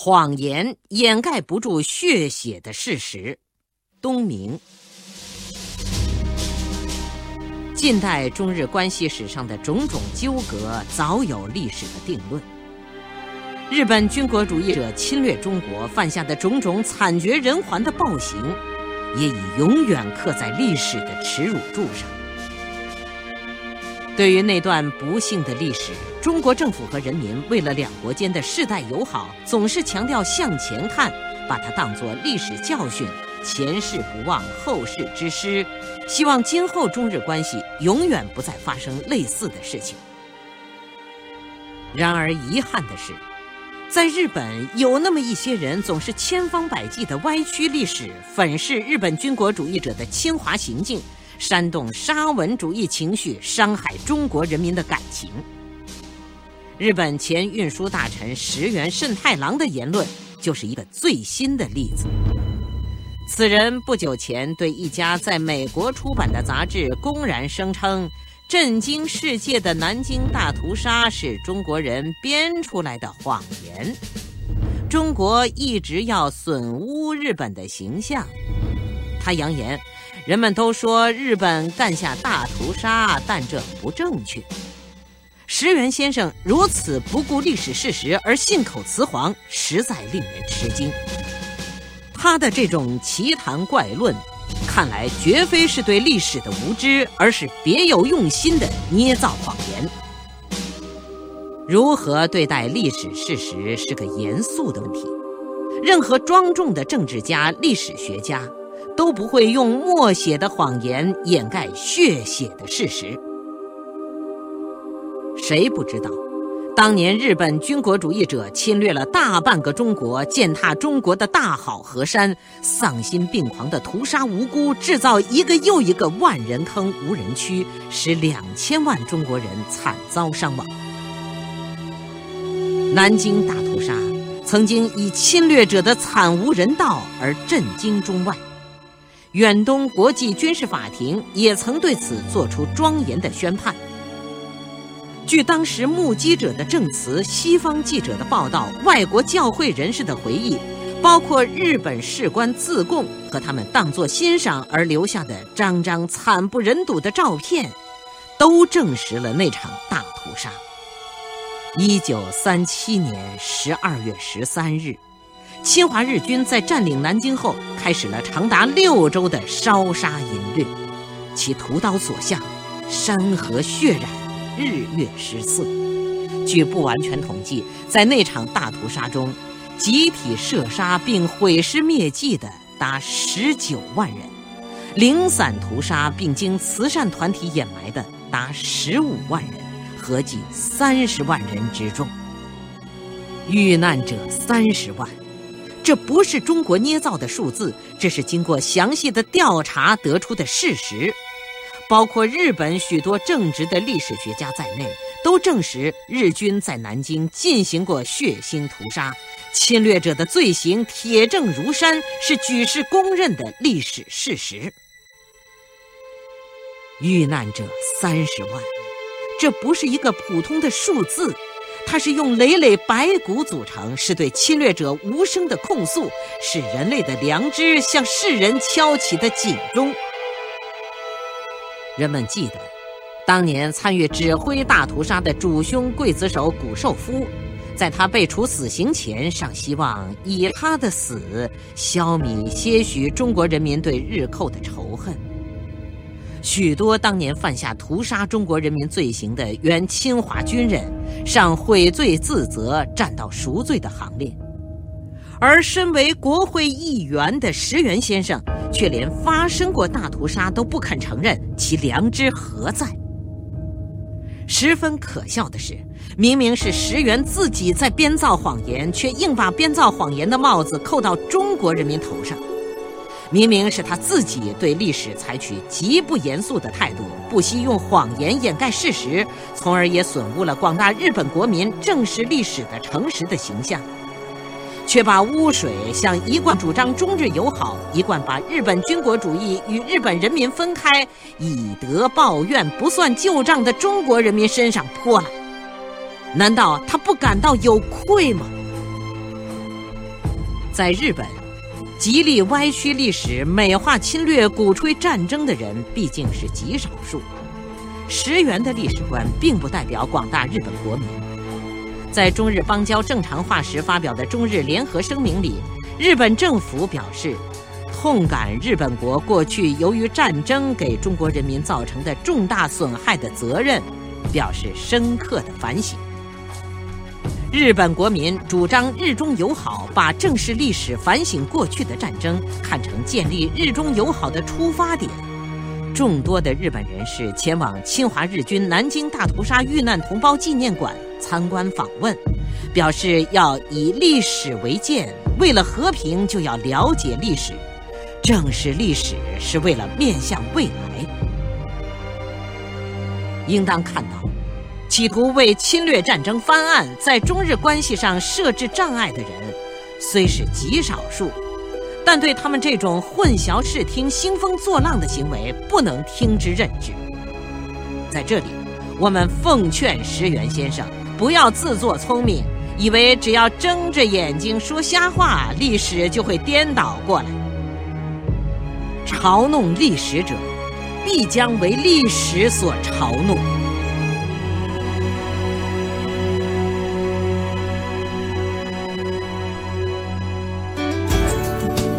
谎言掩盖不住血血的事实。东明，近代中日关系史上的种种纠葛早有历史的定论。日本军国主义者侵略中国犯下的种种惨绝人寰的暴行，也已永远刻在历史的耻辱柱上。对于那段不幸的历史，中国政府和人民为了两国间的世代友好，总是强调向前看，把它当作历史教训，前事不忘，后事之师，希望今后中日关系永远不再发生类似的事情。然而遗憾的是，在日本有那么一些人，总是千方百计地歪曲历史，粉饰日本军国主义者的侵华行径。煽动沙文主义情绪，伤害中国人民的感情。日本前运输大臣石原慎太郎的言论就是一个最新的例子。此人不久前对一家在美国出版的杂志公然声称，震惊世界的南京大屠杀是中国人编出来的谎言，中国一直要损污日本的形象。他扬言。人们都说日本干下大屠杀，但这不正确。石原先生如此不顾历史事实而信口雌黄，实在令人吃惊。他的这种奇谈怪论，看来绝非是对历史的无知，而是别有用心的捏造谎言。如何对待历史事实是个严肃的问题。任何庄重的政治家、历史学家。都不会用默写的谎言掩盖血写的事实。谁不知道，当年日本军国主义者侵略了大半个中国，践踏中国的大好河山，丧心病狂的屠杀无辜，制造一个又一个万人坑、无人区，使两千万中国人惨遭伤亡。南京大屠杀曾经以侵略者的惨无人道而震惊中外。远东国际军事法庭也曾对此作出庄严的宣判。据当时目击者的证词、西方记者的报道、外国教会人士的回忆，包括日本士官自贡和他们当作欣赏而留下的张张惨不忍睹的照片，都证实了那场大屠杀。一九三七年十二月十三日。侵华日军在占领南京后，开始了长达六周的烧杀淫掠，其屠刀所向，山河血染，日月失色。据不完全统计，在那场大屠杀中，集体射杀并毁尸灭迹的达十九万人，零散屠杀并经慈善团体掩埋的达十五万人，合计三十万人之众。遇难者三十万。这不是中国捏造的数字，这是经过详细的调查得出的事实。包括日本许多正直的历史学家在内，都证实日军在南京进行过血腥屠杀，侵略者的罪行铁证如山，是举世公认的历史事实。遇难者三十万，这不是一个普通的数字。它是用累累白骨组成，是对侵略者无声的控诉，是人类的良知向世人敲起的警钟。人们记得，当年参与指挥大屠杀的主凶刽子手谷寿夫，在他被处死刑前，尚希望以他的死消弭些许中国人民对日寇的仇恨。许多当年犯下屠杀中国人民罪行的原侵华军人，上悔罪自责，站到赎罪的行列；而身为国会议员的石原先生，却连发生过大屠杀都不肯承认，其良知何在？十分可笑的是，明明是石原自己在编造谎言，却硬把编造谎言的帽子扣到中国人民头上。明明是他自己对历史采取极不严肃的态度，不惜用谎言掩盖事实，从而也损污了广大日本国民正视历史的诚实的形象，却把污水向一贯主张中日友好、一贯把日本军国主义与日本人民分开、以德报怨、不算旧账的中国人民身上泼来。难道他不感到有愧吗？在日本，极力歪曲历史、美化侵略、鼓吹战争的人毕竟是极少数。石原的历史观并不代表广大日本国民。在中日邦交正常化时发表的中日联合声明里，日本政府表示，痛感日本国过去由于战争给中国人民造成的重大损害的责任，表示深刻的反省。日本国民主张日中友好，把正视历史、反省过去的战争看成建立日中友好的出发点。众多的日本人士前往侵华日军南京大屠杀遇难同胞纪念馆参观访问，表示要以历史为鉴，为了和平就要了解历史，正视历史是为了面向未来。应当看到。企图为侵略战争翻案，在中日关系上设置障碍的人，虽是极少数，但对他们这种混淆视听、兴风作浪的行为，不能听之任之。在这里，我们奉劝石原先生，不要自作聪明，以为只要睁着眼睛说瞎话，历史就会颠倒过来。嘲弄历史者，必将为历史所嘲弄。